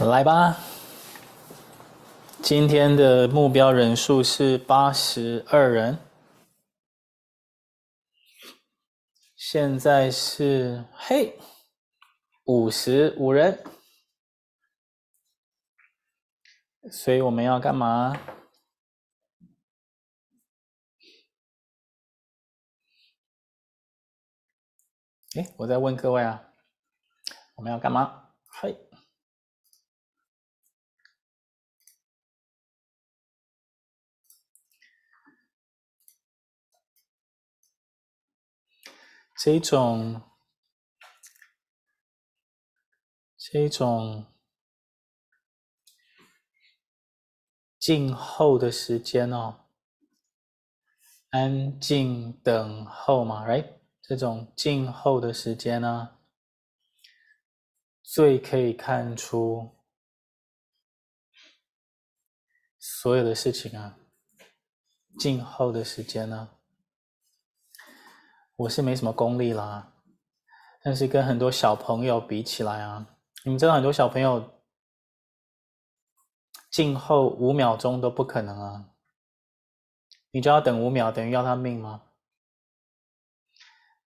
来吧，今天的目标人数是八十二人，现在是嘿五十五人，所以我们要干嘛？哎，我在问各位啊，我们要干嘛？嘿，这种这种静候的时间哦，安静等候嘛，right？这种静候的时间呢，最可以看出所有的事情啊。静候的时间呢，我是没什么功力啦，但是跟很多小朋友比起来啊，你们知道很多小朋友静候五秒钟都不可能啊，你就要等五秒，等于要他命吗？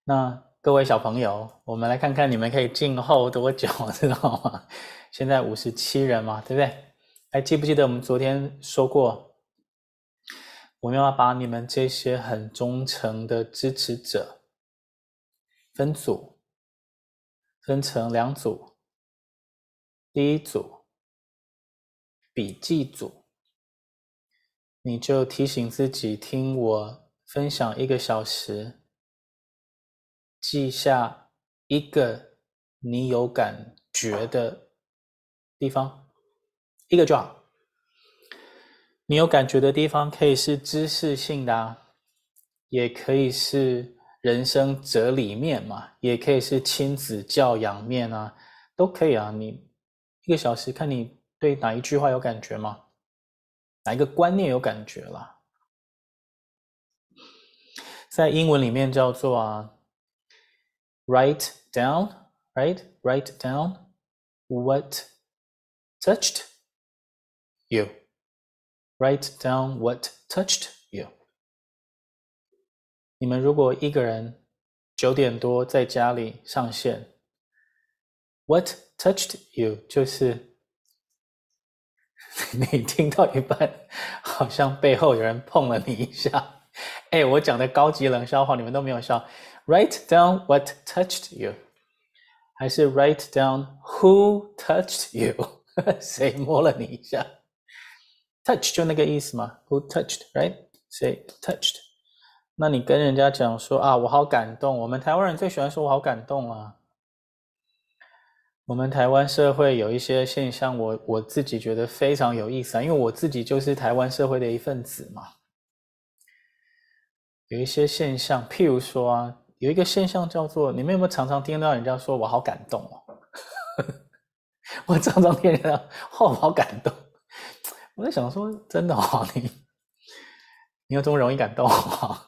那各位小朋友，我们来看看你们可以静候多久，知道吗？现在五十七人嘛，对不对？还记不记得我们昨天说过，我们要把你们这些很忠诚的支持者分组，分成两组。第一组，笔记组，你就提醒自己听我分享一个小时。记下一个你有感觉的地方，一个就好。你有感觉的地方可以是知识性的啊，也可以是人生哲理面嘛，也可以是亲子教养面啊，都可以啊。你一个小时看你对哪一句话有感觉吗？哪一个观念有感觉啦？在英文里面叫做啊。Write down, right? Write down what touched you. Write down what touched you. 你们如果一个人九点多在家里上线，What touched you？就是你听到一半，好像背后有人碰了你一下。哎，我讲的高级冷笑话，你们都没有笑。Write down what touched you，还是 write down who touched you？谁摸了你一下？Touch 就那个意思嘛。Who touched？Right？谁 touched？那你跟人家讲说啊，我好感动。我们台湾人最喜欢说我好感动啊。我们台湾社会有一些现象我，我自己觉得非常有意思啊，因为我自己就是台湾社会的一份子嘛。有一些现象，譬如说啊。有一个现象叫做，你们有没有常常听到人家说我好感动哦？我常常听人家说我好感动。我在想说，真的哦，你你有这么容易感动吗？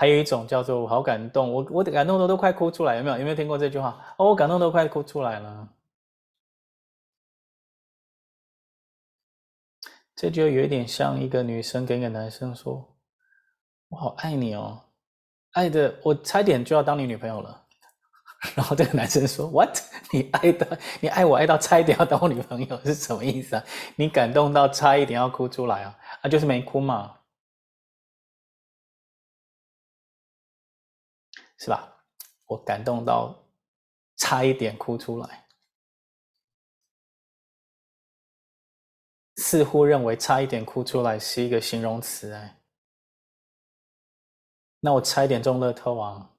还有一种叫做我好感动，我我感动的都快哭出来，有没有？有没有听过这句话？哦，我感动都快哭出来了。这就有点像一个女生跟一个男生说：“我好爱你哦。”爱的我差一点就要当你女朋友了，然后这个男生说：“What？你爱的你爱我爱到差一点要当我女朋友是什么意思啊？你感动到差一点要哭出来啊？啊，就是没哭嘛，是吧？我感动到差一点哭出来，似乎认为差一点哭出来是一个形容词哎。”那我差一点中乐透啊！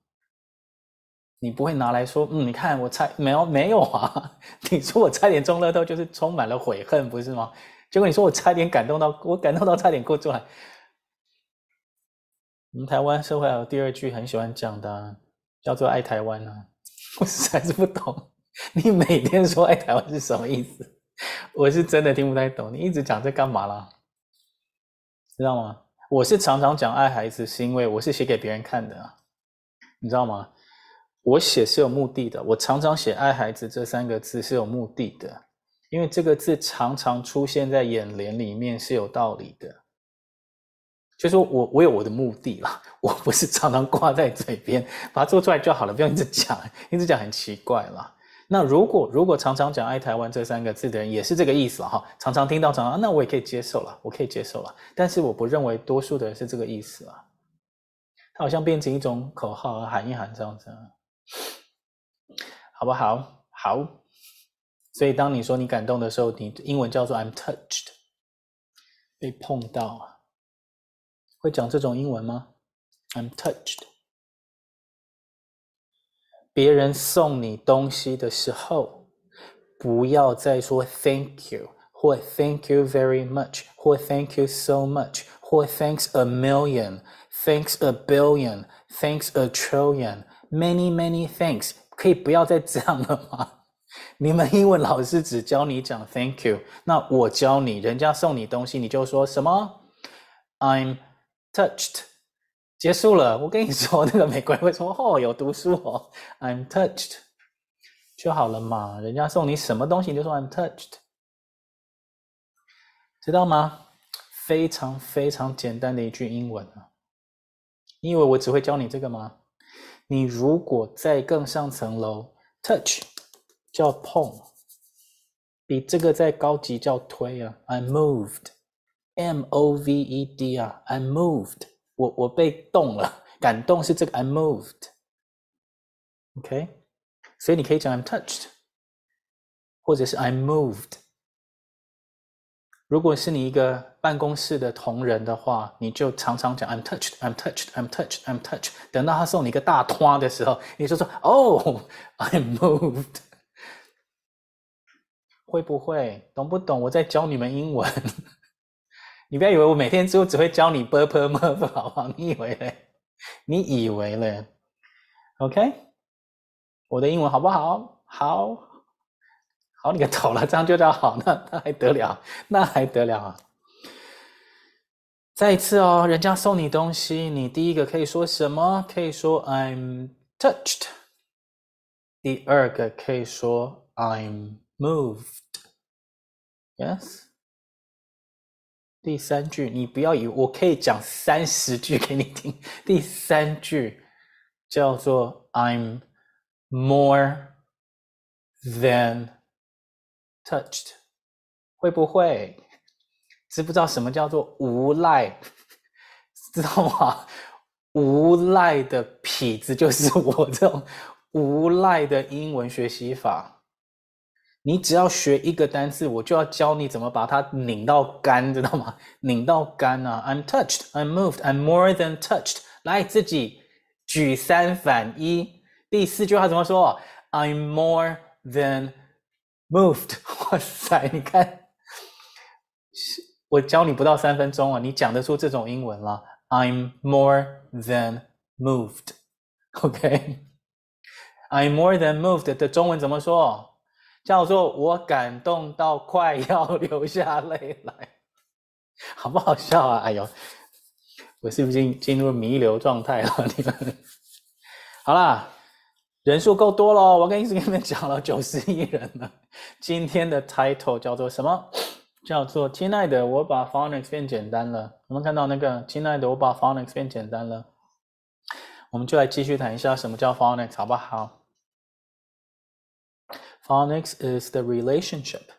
你不会拿来说，嗯，你看我差没有没有啊？你说我差点中乐透，就是充满了悔恨，不是吗？结果你说我差点感动到，我感动到差点哭出来。我们台湾社会还有第二句很喜欢讲的，叫做“爱台湾”啊！我实在是不懂，你每天说爱台湾是什么意思？我是真的听不太懂，你一直讲这干嘛啦？知道吗？我是常常讲爱孩子，是因为我是写给别人看的啊，你知道吗？我写是有目的的，我常常写“爱孩子”这三个字是有目的的，因为这个字常常出现在眼帘里面是有道理的。就说我我有我的目的啦，我不是常常挂在嘴边，把它做出来就好了，不用一直讲，一直讲很奇怪啦。那如果如果常常讲“爱台湾”这三个字的人也是这个意思哈，常常听到常常，那我也可以接受了，我可以接受了。但是我不认为多数的人是这个意思啊，它好像变成一种口号，喊一喊这样子。好不好？好。所以当你说你感动的时候，你英文叫做 "I'm touched"，被碰到。会讲这种英文吗？I'm touched。别人送你东西的时候，不要再说 "Thank you" 或 "Thank you very much" 或 "Thank you so much" 或 "Thanks a million", "Thanks a billion", "Thanks a trillion", "Many many thanks"。可以不要再这样了吗？你们英文老师只教你讲 Thank you，那我教你，人家送你东西，你就说什么？I'm touched，结束了。我跟你说，那个美国人会说哦，有读书哦，I'm touched 就好了嘛。人家送你什么东西，你就说 I'm touched，知道吗？非常非常简单的一句英文啊。你以为我只会教你这个吗？你如果再更上层楼，touch 叫碰，比这个再高级叫推啊。I moved moved 啊，I moved，我我被动了，感动是这个 I moved，OK，所以你可以讲 I'm touched，或者是 I moved。如果是你一个办公室的同仁的话，你就常常讲 I'm touched, I'm touched, I'm touched, I'm touched。等到他送你一个大托的时候，你就说 Oh, I'm moved。会不会？懂不懂？我在教你们英文。你不要以为我每天就只会教你 “berbermove”，好不好？你以为嘞？你以为嘞？OK，我的英文好不好？好，好你个头了，这样就叫好？那那还得了？那还得了啊！再一次哦，人家送你东西，你第一个可以说什么？可以说 “I'm touched”。第二个可以说 “I'm moved”。Yes。第三句，你不要以为我可以讲三十句给你听。第三句叫做 I'm more than。touched 会不会知不知道什么叫做无赖？知道吗？无赖的痞子就是我这种无赖的英文学习法。你只要学一个单词，我就要教你怎么把它拧到干，知道吗？拧到干啊！I'm touched, I'm moved, I'm more than touched。来，自己举三反一。第四句话怎么说？I'm more than moved。哇塞！你看，我教你不到三分钟啊，你讲得出这种英文了。I'm more than moved. OK? I'm more than moved 的中文怎么说？叫做我感动到快要流下泪来，好不好笑啊？哎呦，我是不是进进入弥留状态了？你们好啦。人数够多了，我跟一直跟你们讲了九十一人了。今天的 title 叫做什么？叫做“亲爱的，我把 phonics 变简单了”。我们看到那个“亲爱的，我把 phonics 变简单了”，我们就来继续谈一下什么叫 phonics，好不好 ？Phonics is the relationship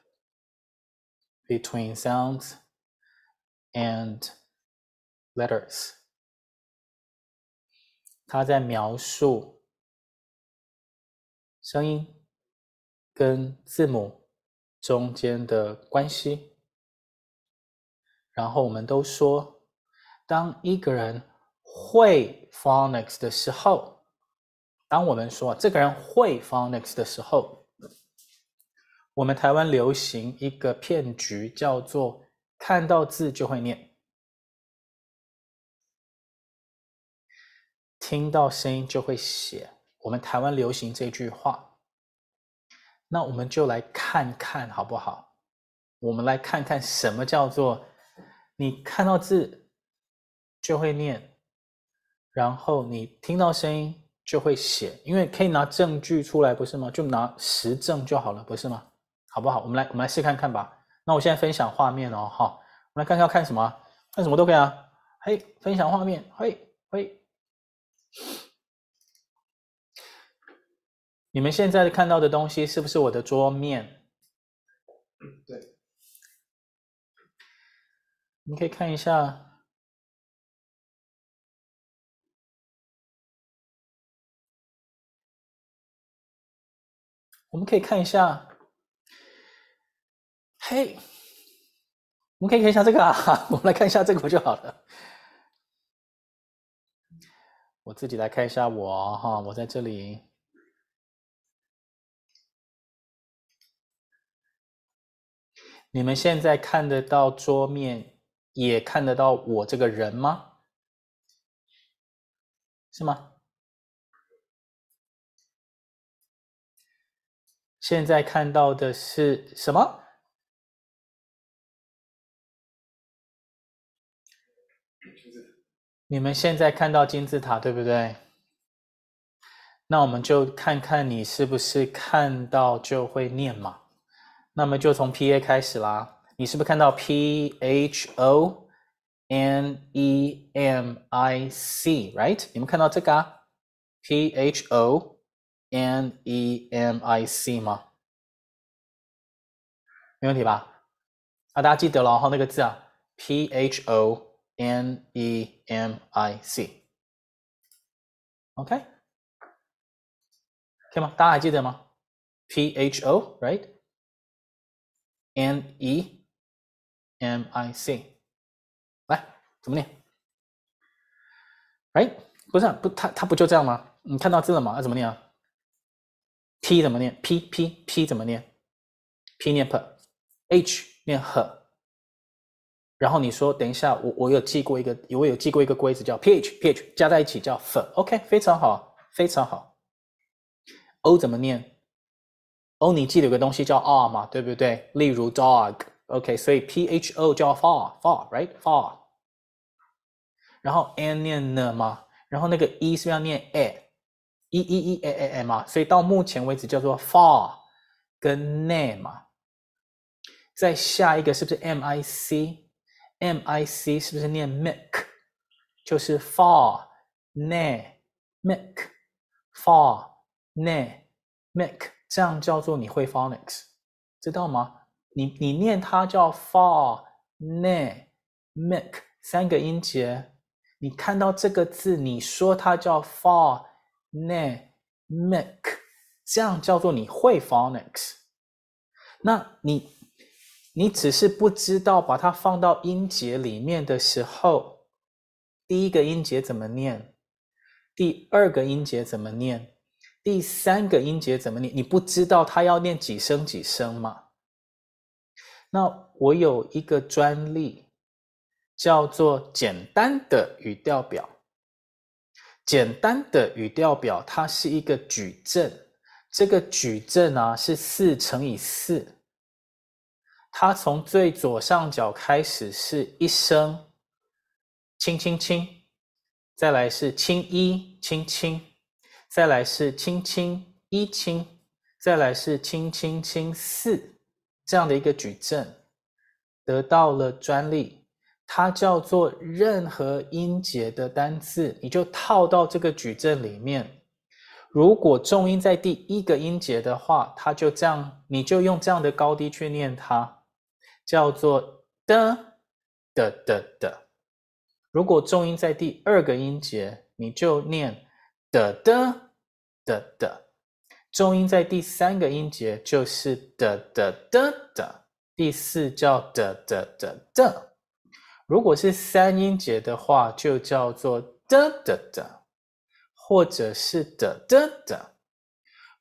between sounds and letters。它在描述。声音跟字母中间的关系，然后我们都说，当一个人会 phonics 的时候，当我们说这个人会 phonics 的时候， 我们台湾流行一个骗局，叫做看到字就会念，听到声音就会写。我们台湾流行这句话，那我们就来看看好不好？我们来看看什么叫做你看到字就会念，然后你听到声音就会写，因为可以拿证据出来，不是吗？就拿实证就好了，不是吗？好不好？我们来，我们来试看看吧。那我现在分享画面哦，哈，我们来看看要看什么，看什么都可以啊。嘿，分享画面，嘿，嘿。你们现在看到的东西是不是我的桌面？对。你可以看一下。我们可以看一下，嘿，我们可以看一下这个啊，我们来看一下这个就好了。我自己来看一下我哈，我在这里。你们现在看得到桌面，也看得到我这个人吗？是吗？现在看到的是什么？你们现在看到金字塔，对不对？那我们就看看你是不是看到就会念嘛。那么就从 P A 开始啦。你是不是看到 P H O N E M I C，right？你们看到这个啊？P H O。N E M I C 吗？没问题吧？啊，大家记得了，然后那个字啊，P H O N E M I C，OK，可以吗？大家还记得吗？P H O right，N E M I C，来，怎么念？Right，不是，不，它它不就这样吗？你看到字了吗？那怎么念啊？P 怎么念？P P P 怎么念？P 念 P，H 念 H。然后你说，等一下，我我有记过一个，我有记过一个规则叫 PH PH 加在一起叫粉，OK，非常好，非常好。O 怎么念？O 你记得有个东西叫 R 嘛，对不对？例如 dog，OK，所以 PHO 叫 far far，right far。然后 N 念呢嘛，然后那个 E 是不是要念 A？e e e a a m 啊，所以到目前为止叫做 far 跟 ne 嘛，再下一个是不是 m i c？M I C 是不是念 mic？就是 far ne mic far ne mic，这样叫做你会 phonics，知道吗？你你念它叫 far ne mic 三个音节，你看到这个字，你说它叫 far。ne mic 这样叫做你会 phonics，那你你只是不知道把它放到音节里面的时候，第一个音节怎么念，第二个音节怎么念，第三个音节怎么念，你不知道它要念几声几声吗？那我有一个专利叫做简单的语调表。简单的语调表，它是一个矩阵。这个矩阵啊是四乘以四。它从最左上角开始是一声，轻轻轻，再来是轻一轻轻，再来是轻轻一轻，再来是轻轻轻四，这样的一个矩阵，得到了专利。它叫做任何音节的单字，你就套到这个矩阵里面。如果重音在第一个音节的话，它就这样，你就用这样的高低去念它，叫做的的的的。如果重音在第二个音节，你就念的的的的。重音在第三个音节就是的的的的。第四叫的的的的。如果是三音节的话，就叫做的的的，或者是的的的，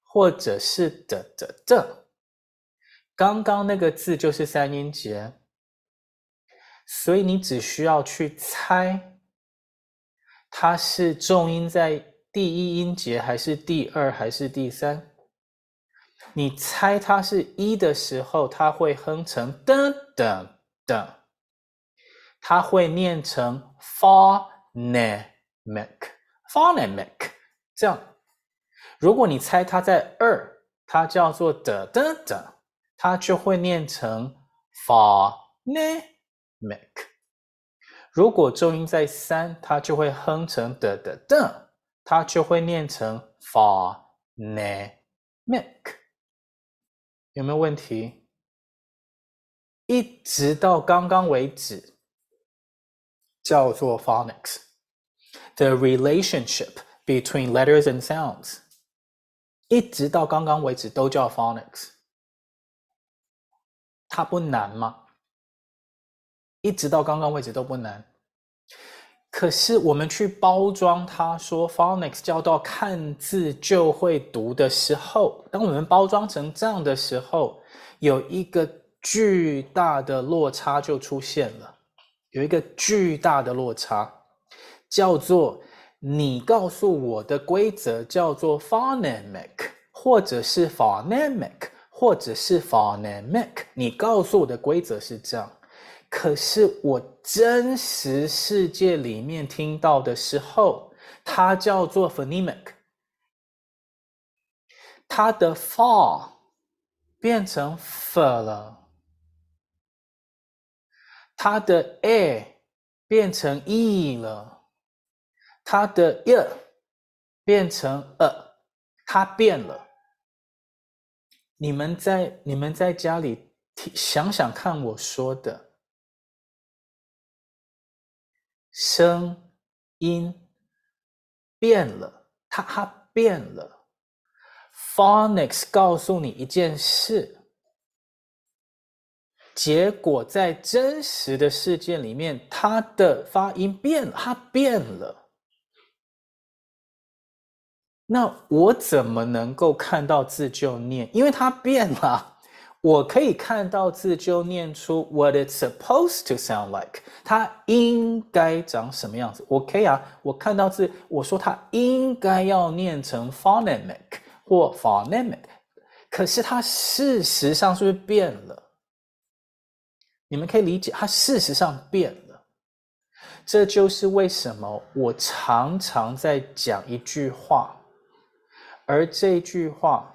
或者是的的的。刚刚那个字就是三音节，所以你只需要去猜，它是重音在第一音节，还是第二，还是第三。你猜它是一的时候，它会哼成的的的。它会念成 phonemic，phonemic，这样如果你猜它在二，它叫做的的的，它就会念成 phonemic。如果重音在三，它就会哼成的的的，它就会念成 phonemic。有没有问题？一直到刚刚为止，叫做 phonics。The relationship between letters and sounds，一直到刚刚为止都叫 phonics。它不难吗？一直到刚刚为止都不难。可是我们去包装它，说 phonics 叫到看字就会读的时候，当我们包装成这样的时候，有一个巨大的落差就出现了。有一个巨大的落差。叫做你告诉我的规则叫做 phonemic，或者是 phonemic，或者是 phonemic。你告诉我的规则是这样，可是我真实世界里面听到的时候，它叫做 phonemic。它的 ph 变成 f 了，它的 a 变成 e 了。它的 “e” 变成 “a”，它变了。你们在你们在家里想想看，我说的声音变了，它它变了。Phonics 告诉你一件事，结果在真实的世界里面，它的发音变了，它变了。那我怎么能够看到字就念？因为它变了，我可以看到字就念出 what it's supposed to sound like，它应该长什么样子。我可以啊，我看到字，我说它应该要念成 phonemic 或 phonemic，可是它事实上是不是变了？你们可以理解，它事实上变了。这就是为什么我常常在讲一句话。而这句话，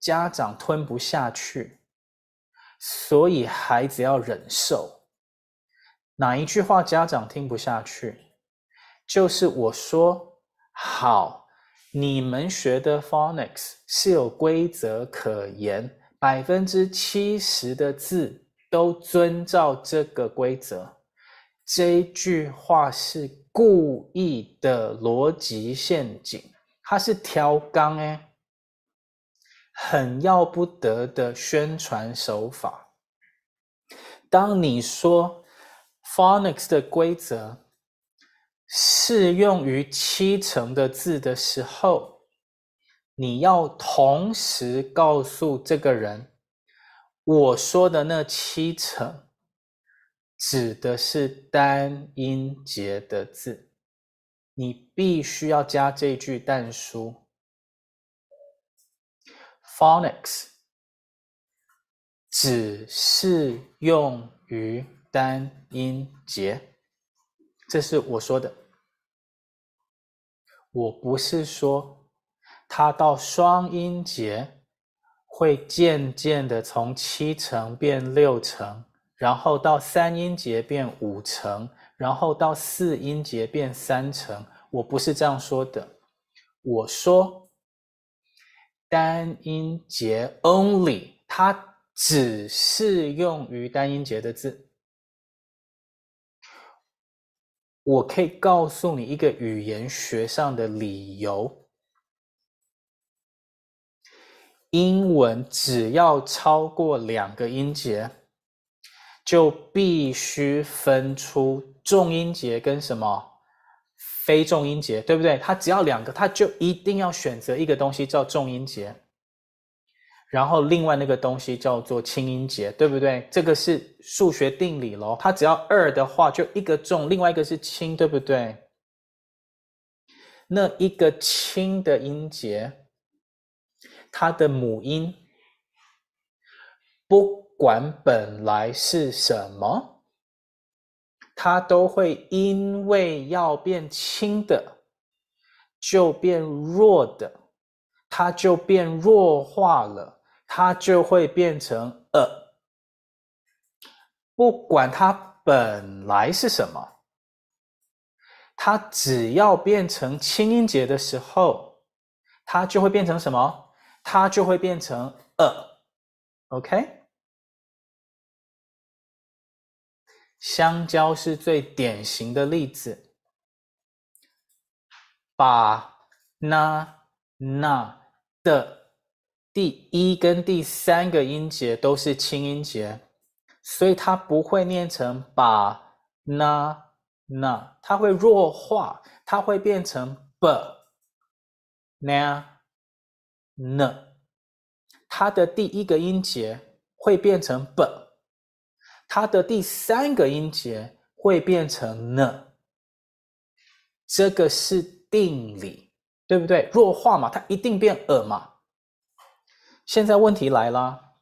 家长吞不下去，所以孩子要忍受。哪一句话家长听不下去？就是我说好，你们学的 phonics 是有规则可言，百分之七十的字都遵照这个规则。这句话是故意的逻辑陷阱。它是挑钢哎，很要不得的宣传手法。当你说 phonics 的规则适用于七成的字的时候，你要同时告诉这个人，我说的那七成指的是单音节的字。你必须要加这句但书，phonics 只适用于单音节，这是我说的。我不是说它到双音节会渐渐的从七成变六成，然后到三音节变五成。然后到四音节变三成，我不是这样说的。我说单音节 only，它只适用于单音节的字。我可以告诉你一个语言学上的理由：英文只要超过两个音节，就必须分出。重音节跟什么非重音节，对不对？它只要两个，它就一定要选择一个东西叫重音节，然后另外那个东西叫做轻音节，对不对？这个是数学定理咯。它只要二的话，就一个重，另外一个是轻，对不对？那一个轻的音节，它的母音不管本来是什么。它都会因为要变轻的，就变弱的。它就变弱化了，它就会变成呃。不管它本来是什么，它只要变成轻音节的时候，它就会变成什么？它就会变成呃。OK。香蕉是最典型的例子，把那那的第一跟第三个音节都是清音节，所以它不会念成把那那，它会弱化，它会变成 b na n，它的第一个音节会变成 b。它的第三个音节会变成呢，这个是定理，对不对？弱化嘛，它一定变呃嘛。现在问题来了，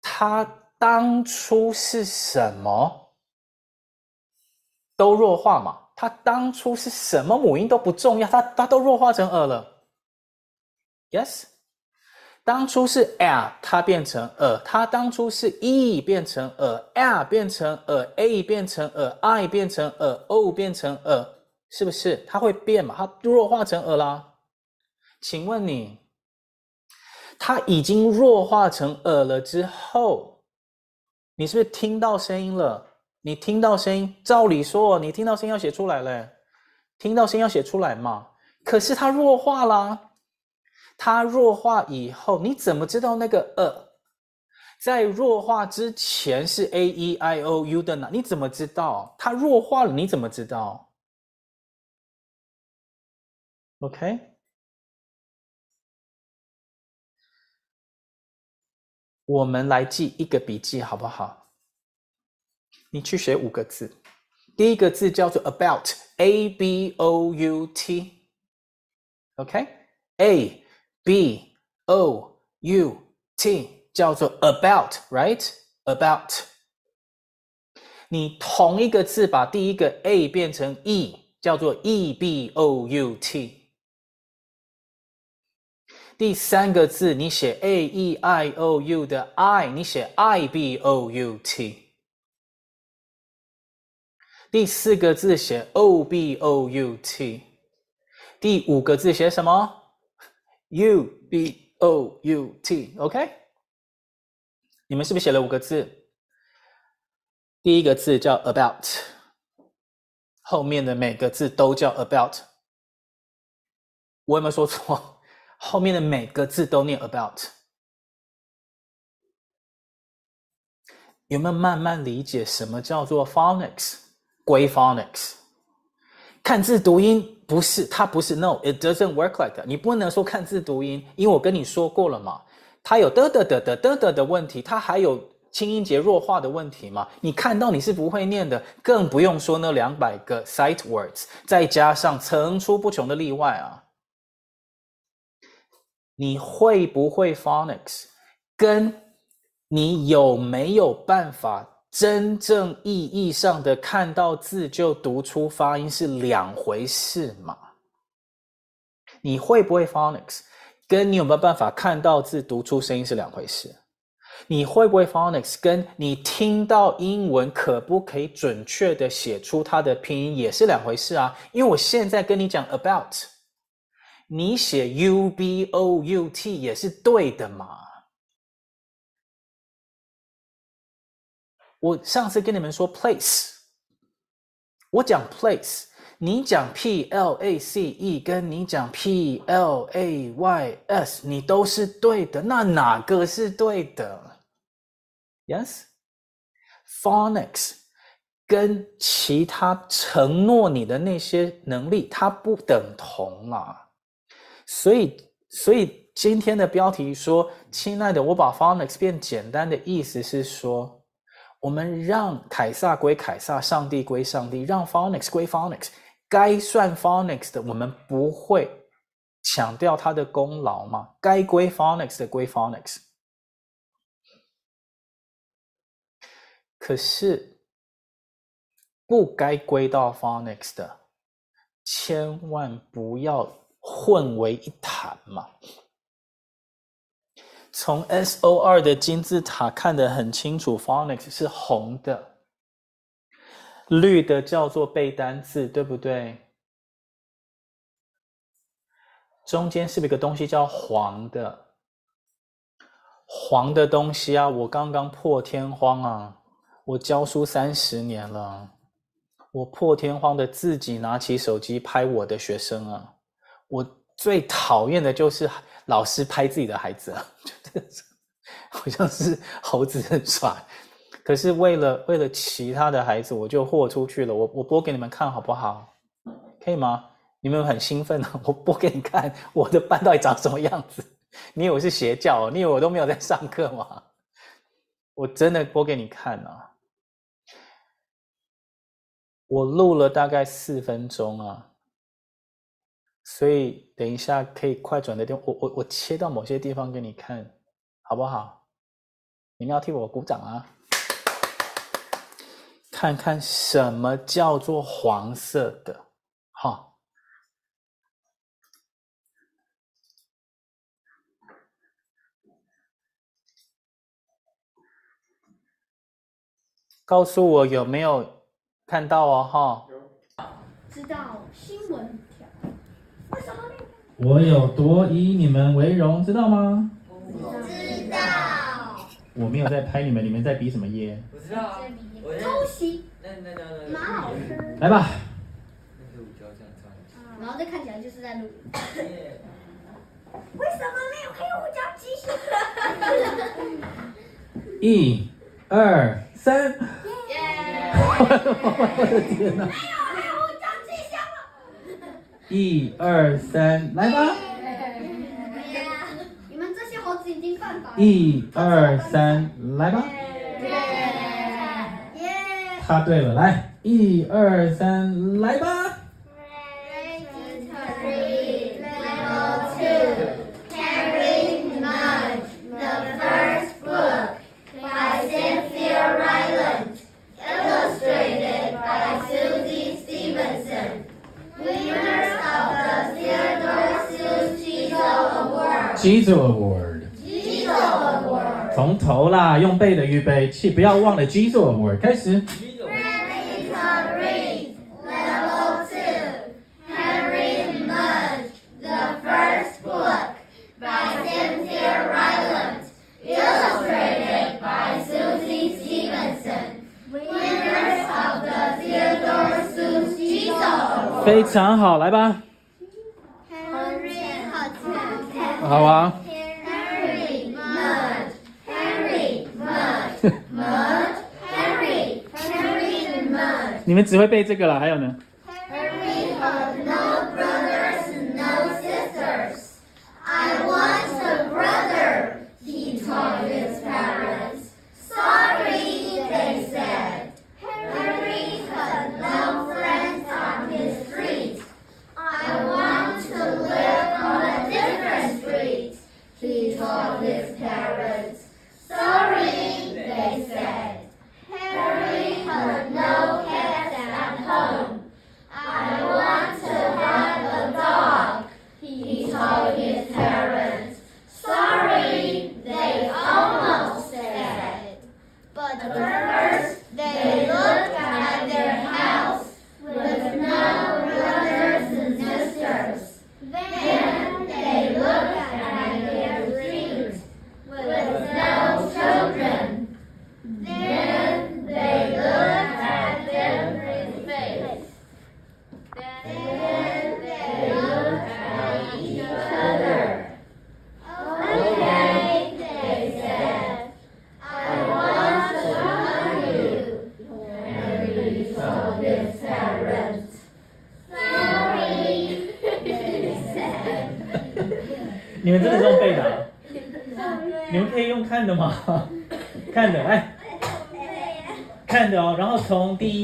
它当初是什么？都弱化嘛，它当初是什么母音都不重要，它它都弱化成呃了。Yes。当初是 l，它变成呃；它当初是 e 变成呃，l 变成呃，a 变成呃，i 变成呃，o 变成呃，是不是？它会变嘛？它弱化成呃啦。请问你，它已经弱化成呃了之后，你是不是听到声音了？你听到声音，照理说你听到声音要写出来嘞，听到声音要写出来嘛？可是它弱化啦。它弱化以后，你怎么知道那个呃，在弱化之前是 a e i o u 的呢？你怎么知道？它弱化了，你怎么知道？OK，我们来记一个笔记好不好？你去学五个字，第一个字叫做 about，a b o u t，OK，a。B O U T 叫做 about，right？about。你同一个字把第一个 A 变成 E，叫做 E B O U T。第三个字你写 A E I O U 的 I，你写 I B O U T。第四个字写 O B O U T。第五个字写什么？U B O U T，OK？你们是不是写了五个字？第一个字叫 about，后面的每个字都叫 about。我有没有说错？后面的每个字都念 about。有没有慢慢理解什么叫做 phonics？归 phonics，看字读音。不是，它不是。No，it doesn't work like that。你不能说看字读音，因为我跟你说过了嘛，它有的的的的的的的问题，它还有清音节弱化的问题嘛。你看到你是不会念的，更不用说那两百个 sight words，再加上层出不穷的例外啊。你会不会 phonics，跟你有没有办法？真正意义上的看到字就读出发音是两回事嘛？你会不会 phonics，跟你有没有办法看到字读出声音是两回事。你会不会 phonics，跟你听到英文可不可以准确的写出它的拼音也是两回事啊。因为我现在跟你讲 about，你写 u b o u t 也是对的嘛。我上次跟你们说 place，我讲 place，你讲 p l a c e，跟你讲 p l a y s，你都是对的，那哪个是对的？Yes，phonics 跟其他承诺你的那些能力，它不等同啊。所以，所以今天的标题说，亲爱的，我把 phonics 变简单的意思是说。我们让凯撒归凯撒，上帝归上帝，让 phonics 归 phonics，该算 phonics 的，我们不会强调他的功劳吗？该归 phonics 的归 phonics。可是不该归到 phonics 的，千万不要混为一谈嘛。从 S O 二的金字塔看得很清楚，Phonics 是红的，绿的叫做背单字，对不对？中间是不是有个东西叫黄的？黄的东西啊，我刚刚破天荒啊，我教书三十年了，我破天荒的自己拿起手机拍我的学生啊，我最讨厌的就是老师拍自己的孩子啊。好像是猴子的耍，可是为了为了其他的孩子，我就豁出去了。我我播给你们看好不好？可以吗？你们很兴奋啊！我播给你看，我的班到底长什么样子？你以为我是邪教？你以为我都没有在上课吗？我真的播给你看啊！我录了大概四分钟啊，所以等一下可以快转的地方，我我我切到某些地方给你看。好不好？你们要替我鼓掌啊！看看什么叫做黄色的，哈！告诉我有没有看到哦，哈！知道新闻条？为什么？我有多以你们为荣，知道吗？我没有在拍你们，你们在比什么耶？我知道啊，偷袭。那那那那马老师。来吧。然后这看起来就是在录。为什么没有黑胡椒鸡胸？一、二、三。耶！我的天哪！没有黑胡椒鸡胸了。一、二、三，来吧。一二三，来吧！他对了，来，一二三，来吧！Gizo Award。从头啦，用背的预备起，不要忘了 Gizo Award，开始。非常好，来吧。好啊。你们只会背这个了，还有呢？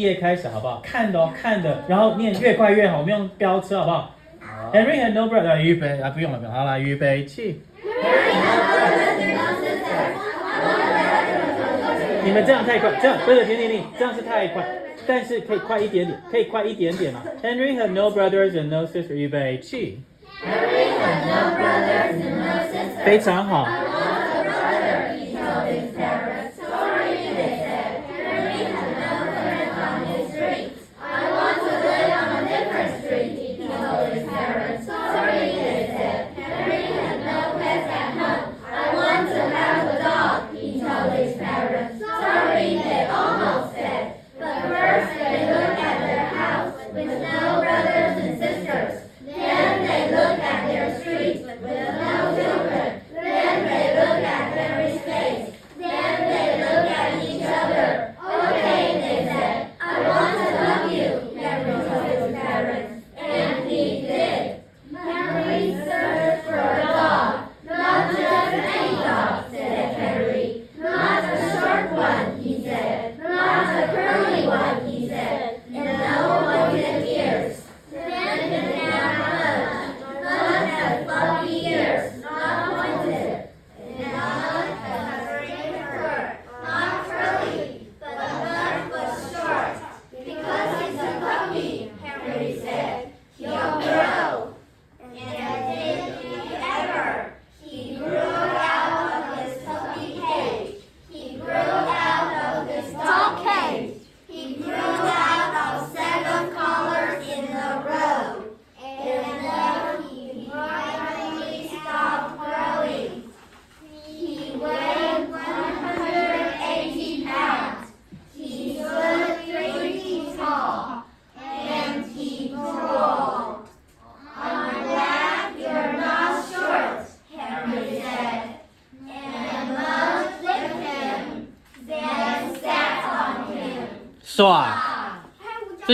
页开始，好不好？看的哦，看的。然后念越快越好，我们用飙车，好不好？Henry had no brother，预备啊，不用了，不用了。好了，预备起。你们这样太快，这样不是停停停，这样是太快，但是可以快一点点，可以快一点点嘛。Henry had no brothers and no sisters，预备起。Henry had no brothers and no sisters. 非常好。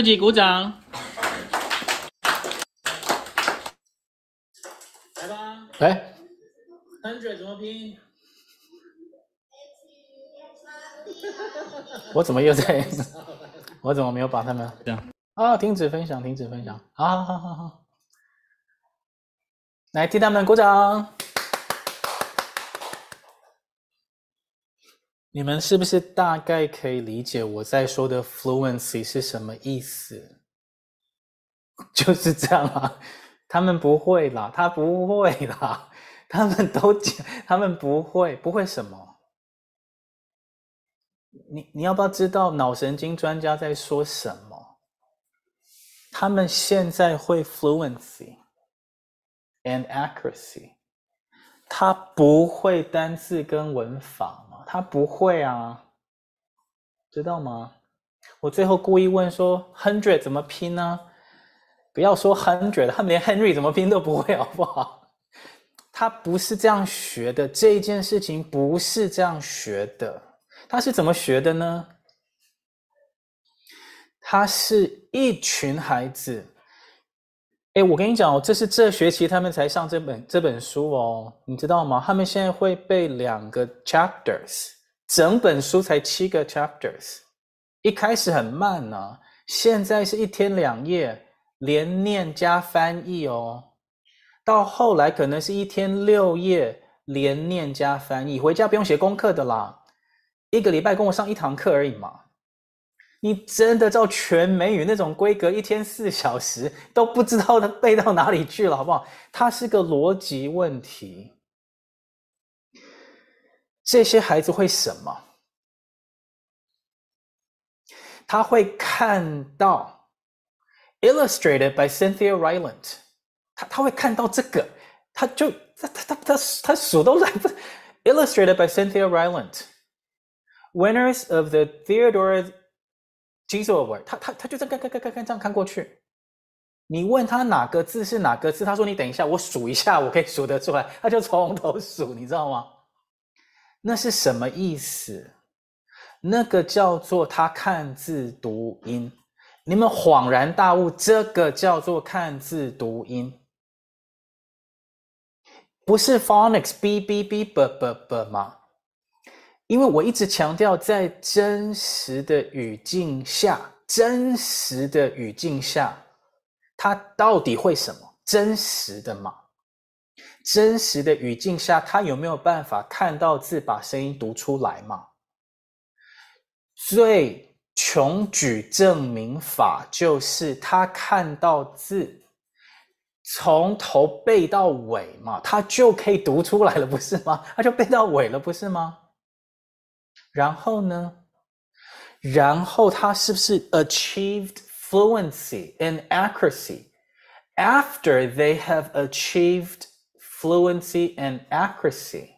自己鼓掌。来吧，来，hundred 怎么拼？我怎么又在？我怎么没有把他们这样？啊，停止分享，停止分享。好好好好好，来替他们鼓掌。你们是不是大概可以理解我在说的 fluency 是什么意思？就是这样啊，他们不会啦，他不会啦，他们都讲，他们不会，不会什么？你你要不要知道脑神经专家在说什么？他们现在会 fluency and accuracy，他不会单字跟文法？他不会啊，知道吗？我最后故意问说 hundred 怎么拼呢？不要说 hundred，他们连 Henry 怎么拼都不会，好不好？他不是这样学的，这一件事情不是这样学的。他是怎么学的呢？他是一群孩子。哎，我跟你讲哦，这是这学期他们才上这本这本书哦，你知道吗？他们现在会背两个 chapters，整本书才七个 chapters。一开始很慢呢、现在是一天两页，连念加翻译哦。到后来可能是一天六页，连念加翻译，回家不用写功课的啦。一个礼拜跟我上一堂课而已嘛。你真的照全美语那种规格，一天四小时都不知道它背到哪里去了，好不好？它是个逻辑问题。这些孩子会什么？他会看到 illustrated by Cynthia Rylant，他他会看到这个，他就他他他他他数都来不 illustrated by Cynthia Rylant，winners of the Theodore Geisel Award，他他他就这样看看看看看这样看过去，你问他哪个字是哪个字，他说你等一下，我数一下，我可以数得出来，他就从头数，你知道吗？那是什么意思？那个叫做他看字读音，你们恍然大悟，这个叫做看字读音，不是 phonics b b b b b 吗？因为我一直强调，在真实的语境下，真实的语境下，它到底会什么？真实的嘛？真实的语境下，他有没有办法看到字，把声音读出来嘛？最穷举证明法就是他看到字，从头背到尾嘛，他就可以读出来了，不是吗？他就背到尾了，不是吗？然后呢？然后他是不是 achieved fluency and accuracy? After they have achieved fluency and accuracy,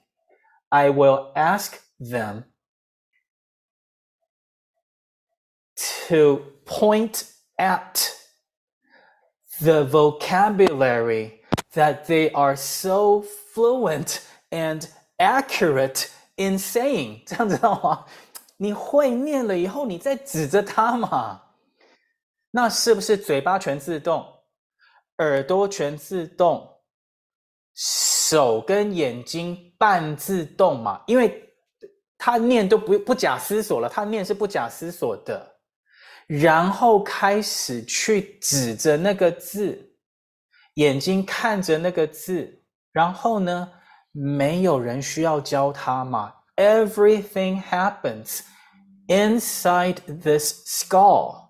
I will ask them to point at the vocabulary that they are so fluent and accurate in saying，这样知道吗？你会念了以后，你再指着它嘛，那是不是嘴巴全自动，耳朵全自动，手跟眼睛半自动嘛？因为他念都不不假思索了，他念是不假思索的。然后开始去指着那个字，眼睛看着那个字，然后呢，没有人需要教他嘛。Everything happens inside this skull。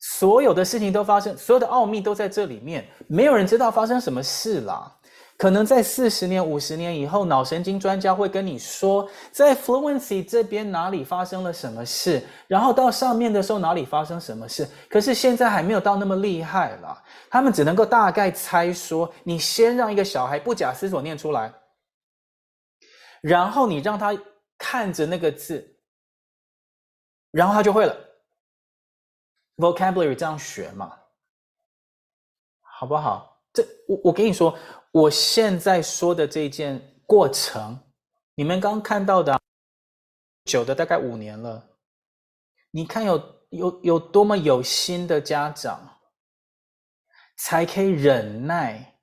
所有的事情都发生，所有的奥秘都在这里面，没有人知道发生什么事了。可能在四十年、五十年以后，脑神经专家会跟你说，在 fluency 这边哪里发生了什么事，然后到上面的时候哪里发生什么事。可是现在还没有到那么厉害了，他们只能够大概猜说，你先让一个小孩不假思索念出来，然后你让他看着那个字，然后他就会了。vocabulary 这样学嘛，好不好？这我我跟你说。我现在说的这件过程，你们刚看到的，久的大概五年了。你看有有有多么有心的家长，才可以忍耐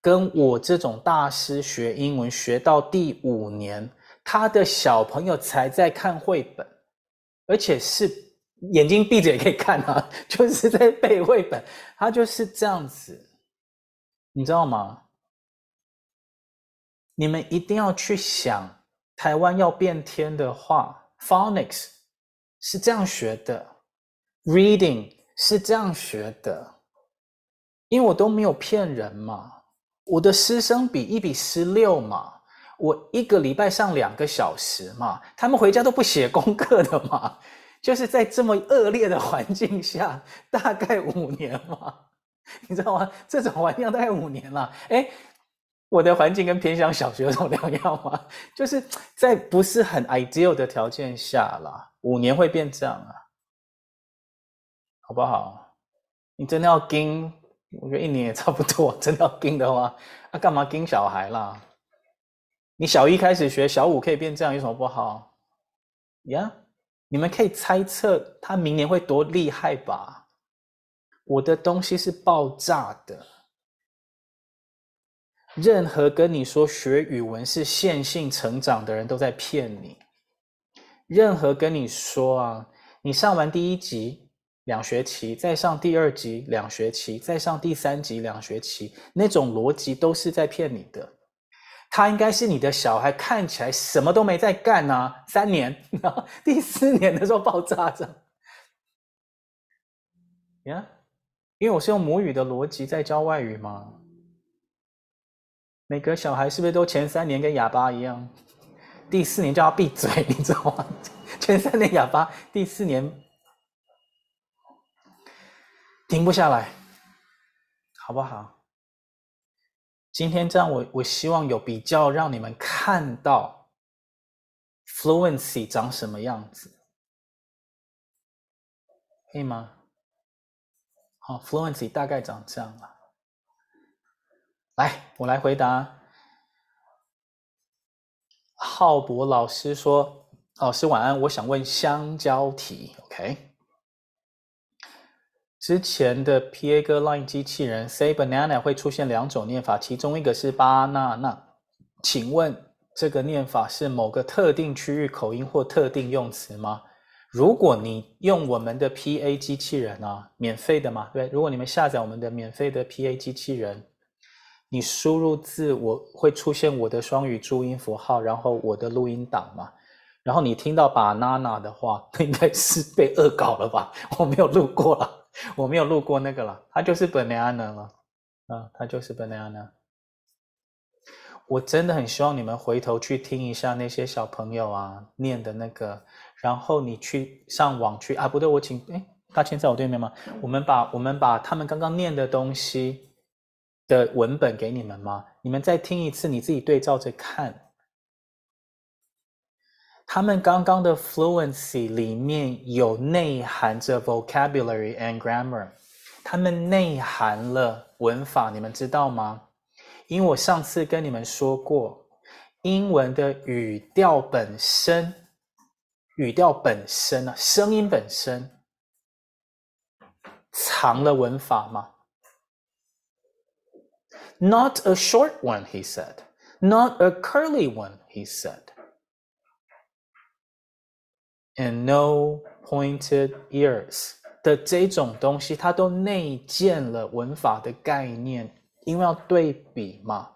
跟我这种大师学英文学到第五年，他的小朋友才在看绘本，而且是眼睛闭着也可以看啊，就是在背绘本，他就是这样子。你知道吗？你们一定要去想，台湾要变天的话，phonics 是这样学的，reading 是这样学的，因为我都没有骗人嘛，我的师生比一比十六嘛，我一个礼拜上两个小时嘛，他们回家都不写功课的嘛，就是在这么恶劣的环境下，大概五年嘛。你知道吗？这种环境大概五年了。哎，我的环境跟偏向小学有什么两样吗？就是在不是很 ideal 的条件下啦，五年会变这样啊，好不好？你真的要盯，我觉得一年也差不多。真的要盯的话，那、啊、干嘛盯小孩啦？你小一开始学，小五可以变这样，有什么不好？呀、你们可以猜测他明年会多厉害吧？我的东西是爆炸的。任何跟你说学语文是线性成长的人都在骗你。任何跟你说啊，你上完第一级两学期，再上第二级两学期，再上第三级两学期，那种逻辑都是在骗你的。他应该是你的小孩，看起来什么都没在干啊，三年，然后第四年的时候爆炸着。呀、因为我是用母语的逻辑在教外语嘛，每个小孩是不是都前三年跟哑巴一样？第四年叫他闭嘴，你知道吗？前三年哑巴，第四年停不下来，好不好？今天这样我，我我希望有比较，让你们看到 fluency 长什么样子，可以吗？哦，fluency 大概长这样了。来，我来回答。浩博老师说：“老师晚安，我想问香蕉题，OK？之前的 PA 哥 Line 机器人 Say banana 会出现两种念法，其中一个是巴娜娜，请问这个念法是某个特定区域口音或特定用词吗？”如果你用我们的 PA 机器人啊，免费的嘛，对，如果你们下载我们的免费的 PA 机器人，你输入字，我会出现我的双语注音符号，然后我的录音档嘛，然后你听到 banana 的话，应该是被恶搞了吧？我没有录过了，我没有录过那个了，它就是 banana 了，啊，它就是 banana。我真的很希望你们回头去听一下那些小朋友啊念的那个，然后你去上网去啊，不对，我请，哎，大千在我对面吗？我们把我们把他们刚刚念的东西的文本给你们吗？你们再听一次，你自己对照着看。他们刚刚的 fluency 里面有内含着 vocabulary and grammar，他们内含了文法，你们知道吗？因为我上次跟你们说过，英文的语调本身，语调本身啊，声音本身藏了文法吗？Not a short one, he said. Not a curly one, he said. And no pointed ears 的这种东西，它都内建了文法的概念。因为要对比嘛，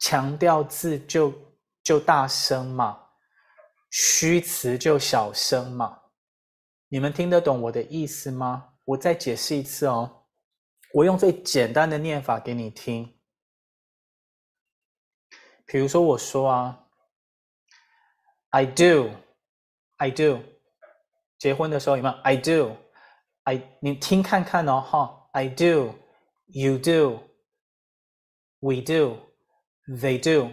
强调字就就大声嘛，虚词就小声嘛。你们听得懂我的意思吗？我再解释一次哦。我用最简单的念法给你听。比如说我说啊，I do，I do，结婚的时候有没有？I do，I，你听看看哦，哈，I do，You do。We do, they do。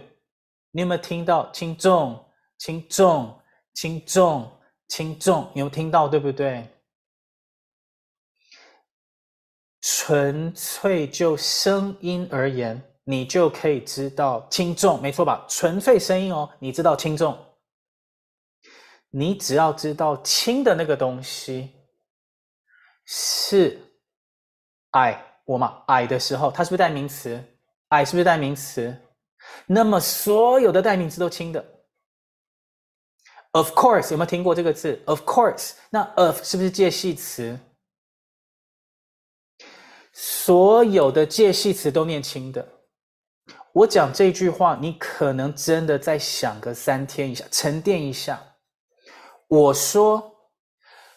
你有没有听到轻重、轻重、轻重、轻重？你有听到对不对？纯粹就声音而言，你就可以知道轻重，没错吧？纯粹声音哦，你知道轻重。你只要知道轻的那个东西是矮，我嘛矮的时候，它是不是代名词？矮是不是代名词？那么所有的代名词都轻的。Of course，有没有听过这个字？Of course，那 of 是不是介系词？所有的介系词都念轻的。我讲这句话，你可能真的再想个三天一下，沉淀一下。我说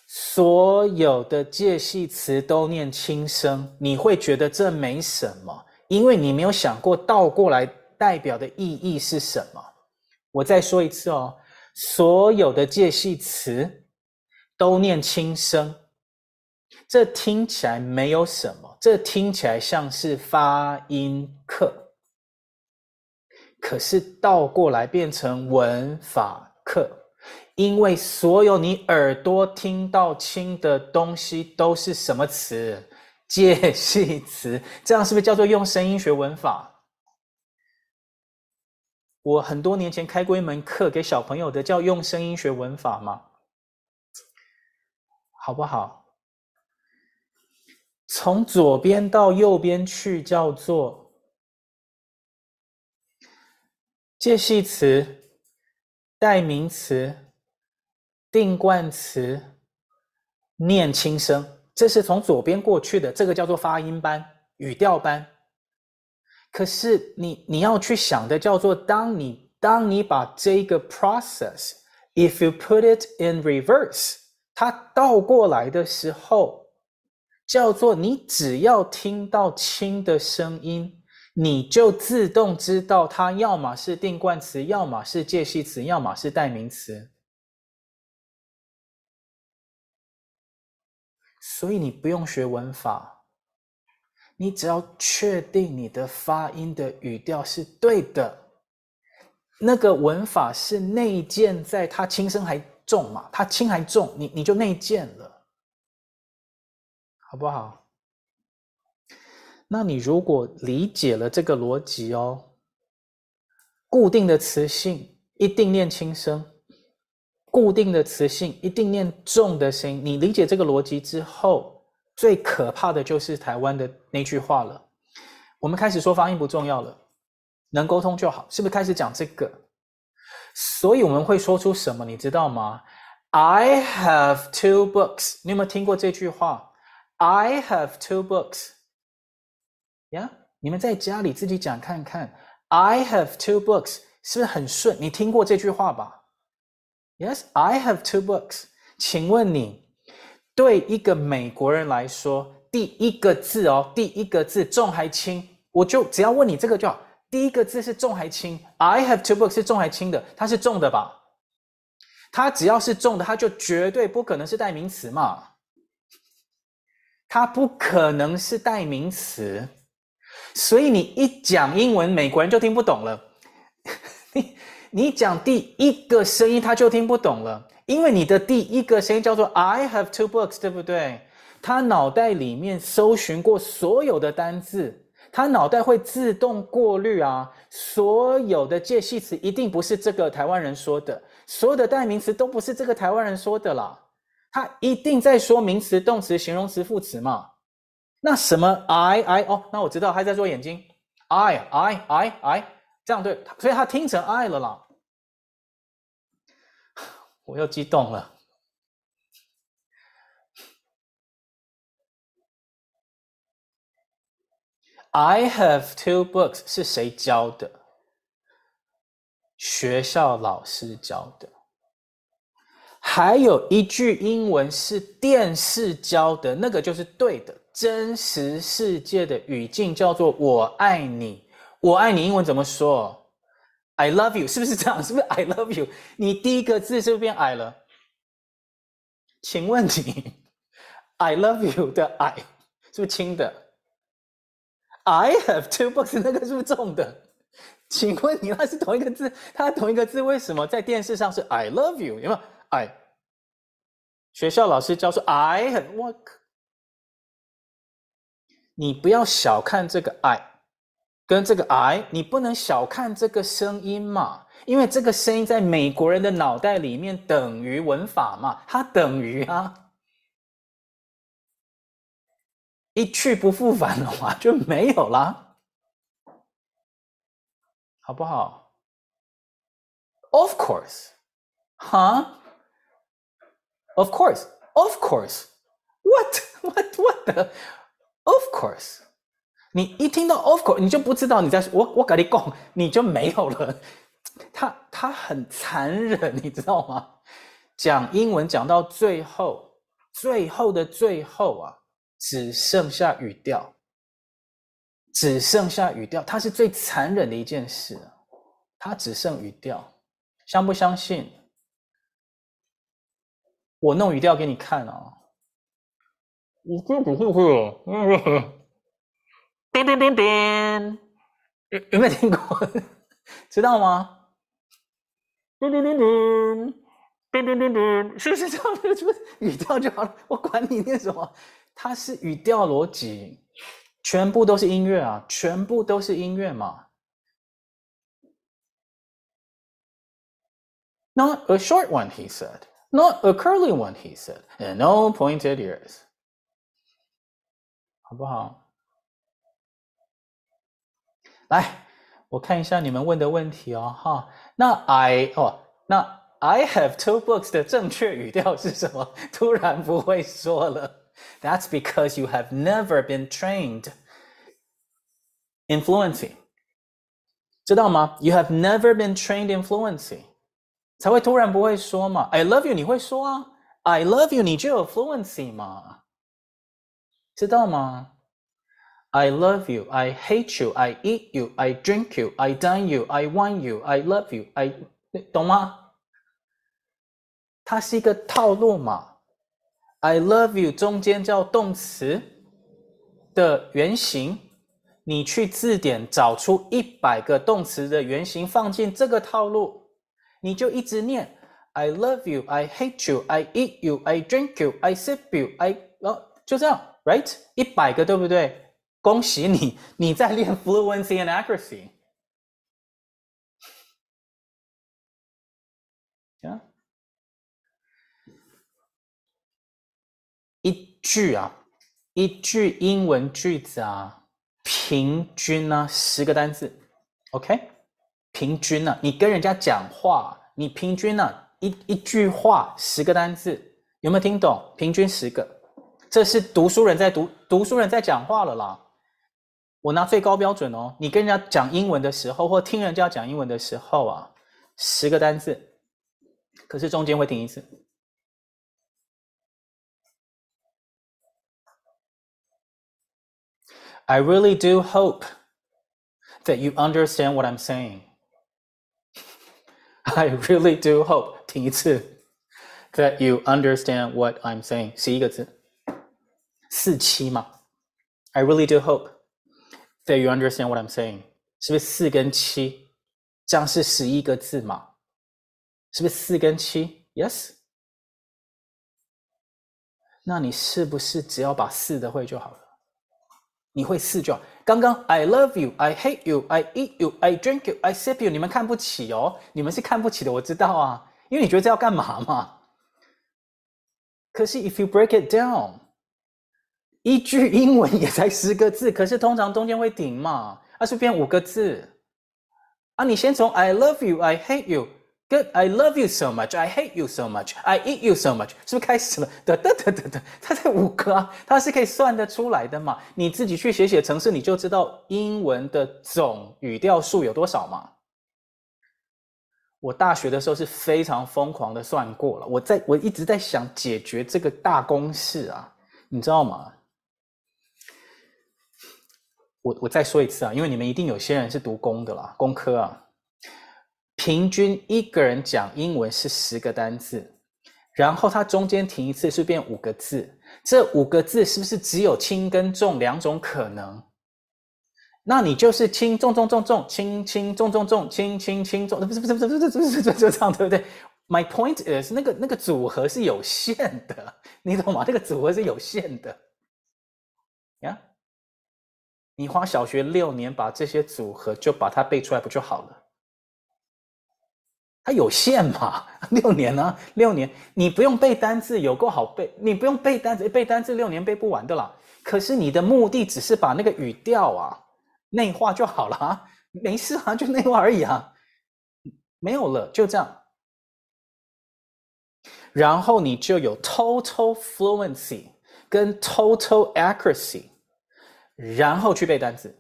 所有的介系词都念轻声，你会觉得这没什么。因为你没有想过倒过来代表的意义是什么。我再说一次哦，所有的介系词都念轻声，这听起来没有什么，这听起来像是发音课，可是倒过来变成文法课，因为所有你耳朵听到轻的东西都是什么词？介系词，这样是不是叫做用声音学文法？我很多年前开过一门课给小朋友的，叫用声音学文法嘛，好不好？从左边到右边去，叫做介系词、代名词、定冠词，念轻声。这是从左边过去的，这个叫做发音班、语调班。可是你你要去想的叫做，当你当你把这个 process，if you put it in reverse，它倒过来的时候，叫做你只要听到轻的声音，你就自动知道它要么是定冠词，要么是介系词，要么是代名词。所以你不用学文法，你只要确定你的发音的语调是对的，那个文法是内建在它轻声还重嘛？它轻还重，你你就内建了，好不好？那你如果理解了这个逻辑哦，固定的词性一定念轻声。固定的词性一定念重的声音，你理解这个逻辑之后，最可怕的就是台湾的那句话了。我们开始说发音不重要了，能沟通就好，是不是开始讲这个？所以我们会说出什么，你知道吗？I have two books。你有没有听过这句话？I have two books。呀，你们在家里自己讲看看。I have two books，是不是很顺？你听过这句话吧？Yes, I have two books。请问你，对一个美国人来说，第一个字哦，第一个字重还轻，我就只要问你这个就好。第一个字是重还轻？I have two books 是重还轻的？它是重的吧？它只要是重的，它就绝对不可能是代名词嘛。它不可能是代名词，所以你一讲英文，美国人就听不懂了。你你讲第一个声音，他就听不懂了，因为你的第一个声音叫做 I have two books，对不对？他脑袋里面搜寻过所有的单字，他脑袋会自动过滤啊，所有的介系词一定不是这个台湾人说的，所有的代名词都不是这个台湾人说的啦，他一定在说名词、动词、形容词、副词嘛。那什么 I I 哦，那我知道他在做眼睛，I I I I 这样对，所以他听成 I 了啦，我又激动了。I have two books 是谁教的？学校老师教的。还有一句英文是电视教的，那个就是对的，真实世界的语境叫做“我爱你”。我爱你英文怎么说？I love you，是不是这样？是不是 I love you？你第一个字是不是变 I 了？请问你 I love you 的 I 是不是轻的？I have two books，那个是不是重的？请问你那是同一个字，它同一个字为什么在电视上是 I love you？有没有？I 学校老师教说 I have work，你不要小看这个 I 跟这个 I，你不能小看这个声音嘛，因为这个声音在美国人的脑袋里面等于文法嘛，它等于啊。一去不复返的话 就没有啦，好不好？Of course，哈？Of course，Of course，What？What？What？Of course，你一听到 Of course，你就不知道你在我我跟你讲，你就没有了。他他很残忍，你知道吗？讲英文讲到最后，最后的最后啊。只剩下语调，只剩下语调，它是最残忍的一件事。它只剩语调，相不相信？我弄语调给你看啊！你这不会会？叮叮叮叮，有有没有听过？知道吗？叮叮叮叮，叮叮叮叮，是不是这样？就语调就好了，我管你念什么。它是语调逻辑，全部都是音乐啊，全部都是音乐嘛。Not a short one, he said. Not a curly one, he said. And no pointed ears. 好不好？来，我看一下你们问的问题哦，哈。那 I 哦，那 I have two books 的正确语调是什么？突然不会说了。That's because you have never been trained in fluency，知道吗？You have never been trained in fluency，才会突然不会说嘛。I love you，你会说啊？I love you，你就有 fluency 嘛？知道吗 ？I love you，I hate you，I eat you，I drink you，I dine you，I want you，I love you，I，懂吗？它是一个套路嘛。I love you 中间叫动词的原型，你去字典找出一百个动词的原型，放进这个套路，你就一直念 I love you, I hate you, I eat you, I drink you, I sip you, I 哦，就这样，right？一百个对不对？恭喜你，你在练 fluency and accuracy。一句啊，一句英文句子啊，平均呢、十个单字，OK？平均呢、你跟人家讲话，你平均呢、一一句话十个单字，有没有听懂？平均十个，这是读书人在读，读书人在讲话了啦。我拿最高标准哦，你跟人家讲英文的时候，或听人家讲英文的时候啊，十个单字，可是中间会停一次。 I really do hope that you understand what I'm saying. I really do hope，听一次，that you understand what I'm saying，十一个字，四七嘛。I really do hope that you understand what I'm saying，是不是四跟七？这样是十一个字嘛？是不是四跟七？Yes。那你是不是只要把四的会就好了？你会四就好。刚刚 I love you, I hate you, I eat you, I drink you, I sip you，你们看不起哦，你们是看不起的，我知道啊，因为你觉得这要干嘛嘛？可是 if you break it down，一句英文也才十个字，可是通常中间会停嘛，那是变五个字啊。你先从 I love you, I hate you。Good, I love you so much. I hate you so much. I eat you so much. 是不是开始了？得得得得得，它才五个啊，它是可以算得出来的嘛？你自己去写写程式，你就知道英文的总语调数有多少嘛？我大学的时候是非常疯狂的算过了，我在我一直在想解决这个大公式啊，你知道吗？我我再说一次啊，因为你们一定有些人是读工的啦，工科啊。平均一个人讲英文是十个单字，然后他中间停一次是变五个字。这五个字是不是只有轻跟重两种可能？那你就是轻重重重重轻轻重重重轻轻轻重，不是不是不是不是不是不是这样对不对？My point is 那个那个组合是有限的，你懂吗？那个组合是有限的。你花小学六年把这些组合就把它背出来不就好了？它有限嘛？六年呢、啊？六年你不用背单字，有够好背。你不用背单字，背单字六年背不完的啦。可是你的目的只是把那个语调啊内化就好了啊，没事啊，就内化而已啊，没有了，就这样。然后你就有 total fluency 跟 total accuracy，然后去背单字。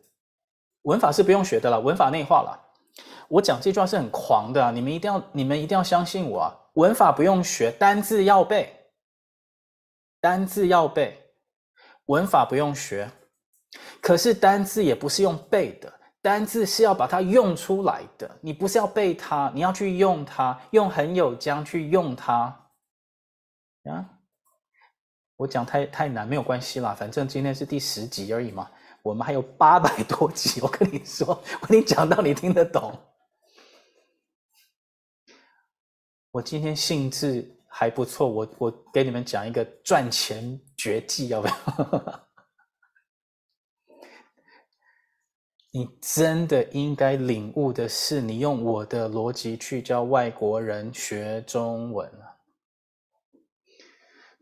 文法是不用学的了，文法内化了。我讲这句话是很狂的，你们一定要，你们一定要相信我啊！文法不用学，单字要背，单字要背，文法不用学。可是单字也不是用背的，单字是要把它用出来的。你不是要背它，你要去用它，用很有将去用它。啊，我讲太太难没有关系啦，反正今天是第十集而已嘛，我们还有八百多集。我跟你说，我跟你讲到你听得懂。我今天兴致还不错，我我给你们讲一个赚钱绝技，要不要？你真的应该领悟的是，你用我的逻辑去教外国人学中文。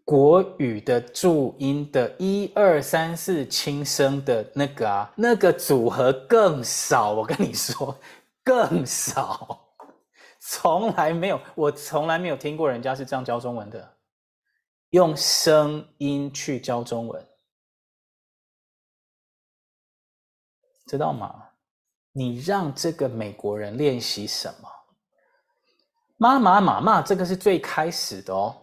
国语的注音的一二三四轻声的那个啊，那个组合更少，我跟你说，更少。从来没有，我从来没有听过人家是这样教中文的，用声音去教中文，知道吗？你让这个美国人练习什么？妈妈妈妈，这个是最开始的哦，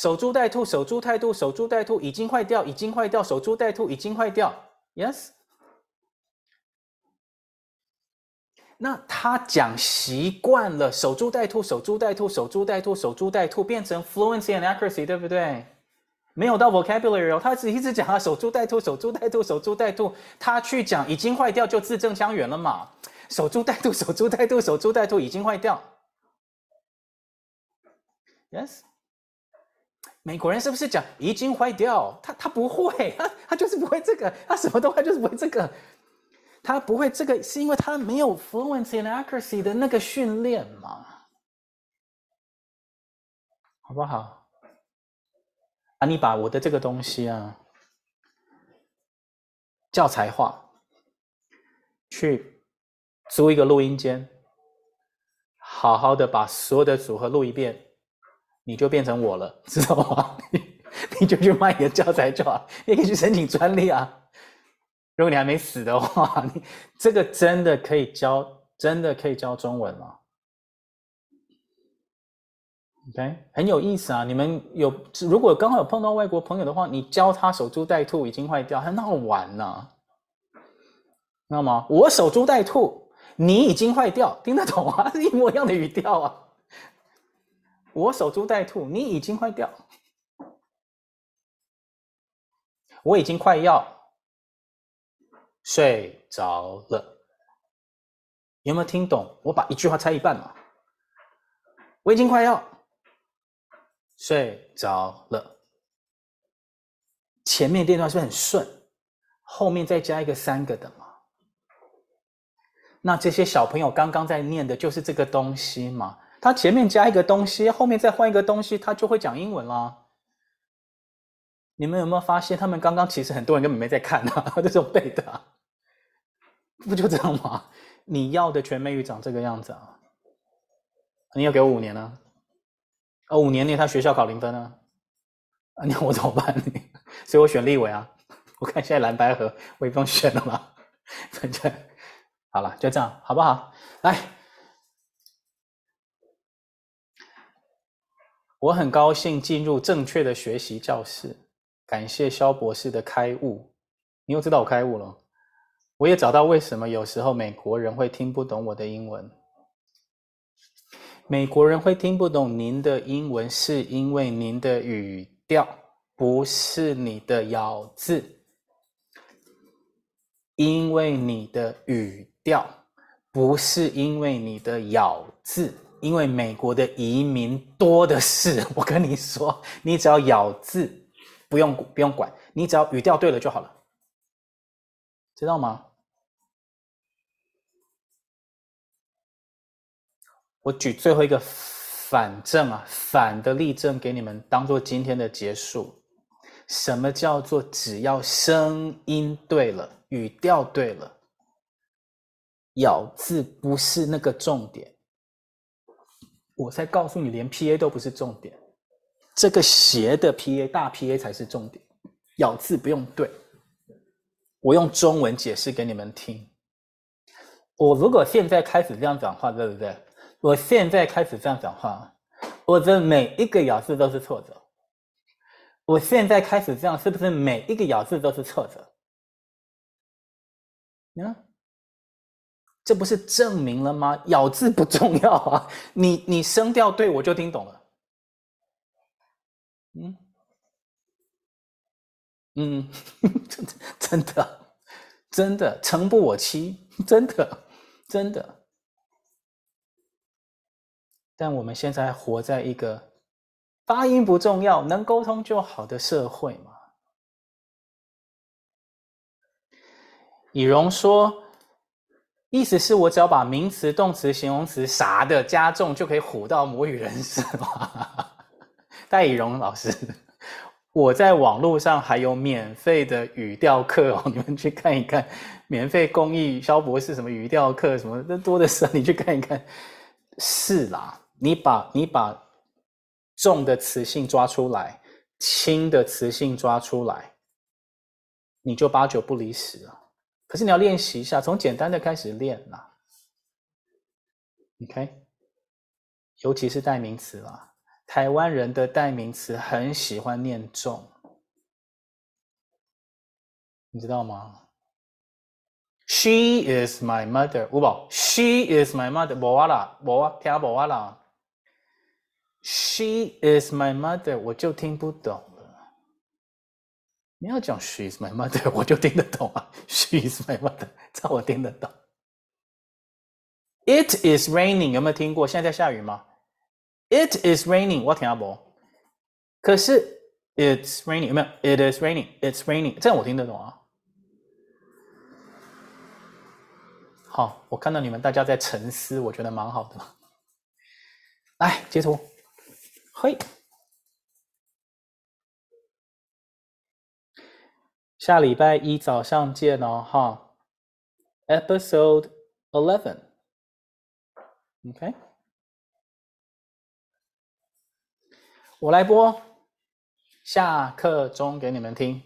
守株待兔，守株待兔，守株待兔，已经坏掉，已经坏掉，守株待兔，已经坏掉，yes。那他讲习惯了，守株待兔，守株待兔，守株待兔，守株待兔，变成 fluency and accuracy，对不对？没有到 vocabulary 哦，他只一直讲啊，守株待兔，守株待兔，守株待兔，他去讲已经坏掉就字正腔圆了嘛。守株待兔，守株待兔，守株待兔，已经坏掉。Yes，美国人是不是讲已经坏掉？他他不会，他 他就是不会这个，他什么都会，就是不会这个。他不会这个，是因为他没有 fluency and accuracy 的那个训练嘛，好不好？啊，你把我的这个东西啊，教材化，去租一个录音间，好好的把所有的组合录一遍，你就变成我了，知道吗？你你就去卖你的教材就好，你也可以去申请专利啊。如果你还没死的话，你这个真的可以教，真的可以教中文吗？OK，很有意思啊！你们有如果刚好有碰到外国朋友的话，你教他守株待兔已经坏掉，很好玩呐、啊，知道吗？我守株待兔，你已经坏掉，听得懂啊？是 一模一样的语调啊！我守株待兔，你已经坏掉，我已经快要。睡着了，有没有听懂？我把一句话拆一半嘛。我已经快要睡着了，前面这段是不是很顺？后面再加一个三个的嘛？那这些小朋友刚刚在念的就是这个东西嘛？他前面加一个东西，后面再换一个东西，他就会讲英文啦。你们有没有发现，他们刚刚其实很多人根本没在看啊，这种背的。不就这样吗？你要的全美语长这个样子啊？你要给我五年呢？啊，五年内他学校考零分啊？啊，你要我怎么办？所以我选立委啊。我看现在蓝白河我也不用选了嘛。反正好了，就这样，好不好？来，我很高兴进入正确的学习教室。感谢肖博士的开悟。你又知道我开悟了。我也找到为什么有时候美国人会听不懂我的英文。美国人会听不懂您的英文，是因为您的语调，不是你的咬字。因为你的语调，不是因为你的咬字。因为美国的移民多的是，我跟你说，你只要咬字，不用不用管，你只要语调对了就好了，知道吗？我举最后一个反证啊，反的例证给你们，当做今天的结束。什么叫做只要声音对了，语调对了，咬字不是那个重点？我才告诉你，连 PA 都不是重点，这个斜的 PA 大 PA 才是重点。咬字不用对，我用中文解释给你们听。我如果现在开始这样讲话，对不对？我现在开始这样讲话，我的每一个咬字都是错的。我现在开始这样，是不是每一个咬字都是错的？嗯，这不是证明了吗？咬字不重要啊，你你声调对，我就听懂了。嗯嗯，真的真的真的，诚不我欺，真的真的。但我们现在活在一个发音不重要，能沟通就好的社会嘛。以荣说，意思是我只要把名词、动词、形容词啥的加重，就可以唬到母语人士吗？戴以荣老师，我在网络上还有免费的语调课哦，你们去看一看，免费公益萧博士什么语调课什么，那多的是，你去看一看。是啦。你把你把重的词性抓出来，轻的词性抓出来，你就八九不离十了。可是你要练习一下，从简单的开始练啦。OK，尤其是代名词啦，台湾人的代名词很喜欢念重，你知道吗？She is my mother，五宝，She is my mother，无啊啦，无啊，听无啊啦。She is my mother，我就听不懂。你要讲 She is my mother，我就听得懂啊。She is my mother，这我听得懂。It is raining，有没有听过？现在在下雨吗？It is raining，我听阿伯。可是 It's raining，有没有？It is raining，It's raining，这样我听得懂啊。好，我看到你们大家在沉思，我觉得蛮好的。来，截图。嘿，下礼拜一早上见哦，哈。Episode eleven. OK，我来播，下课钟给你们听，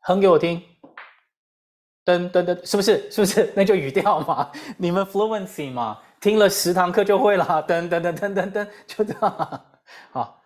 哼给我听。噔噔噔，是不是？是不是？那就语调嘛，你们 fluency 嘛，听了十堂课就会了。噔噔噔噔噔噔，就这样。好。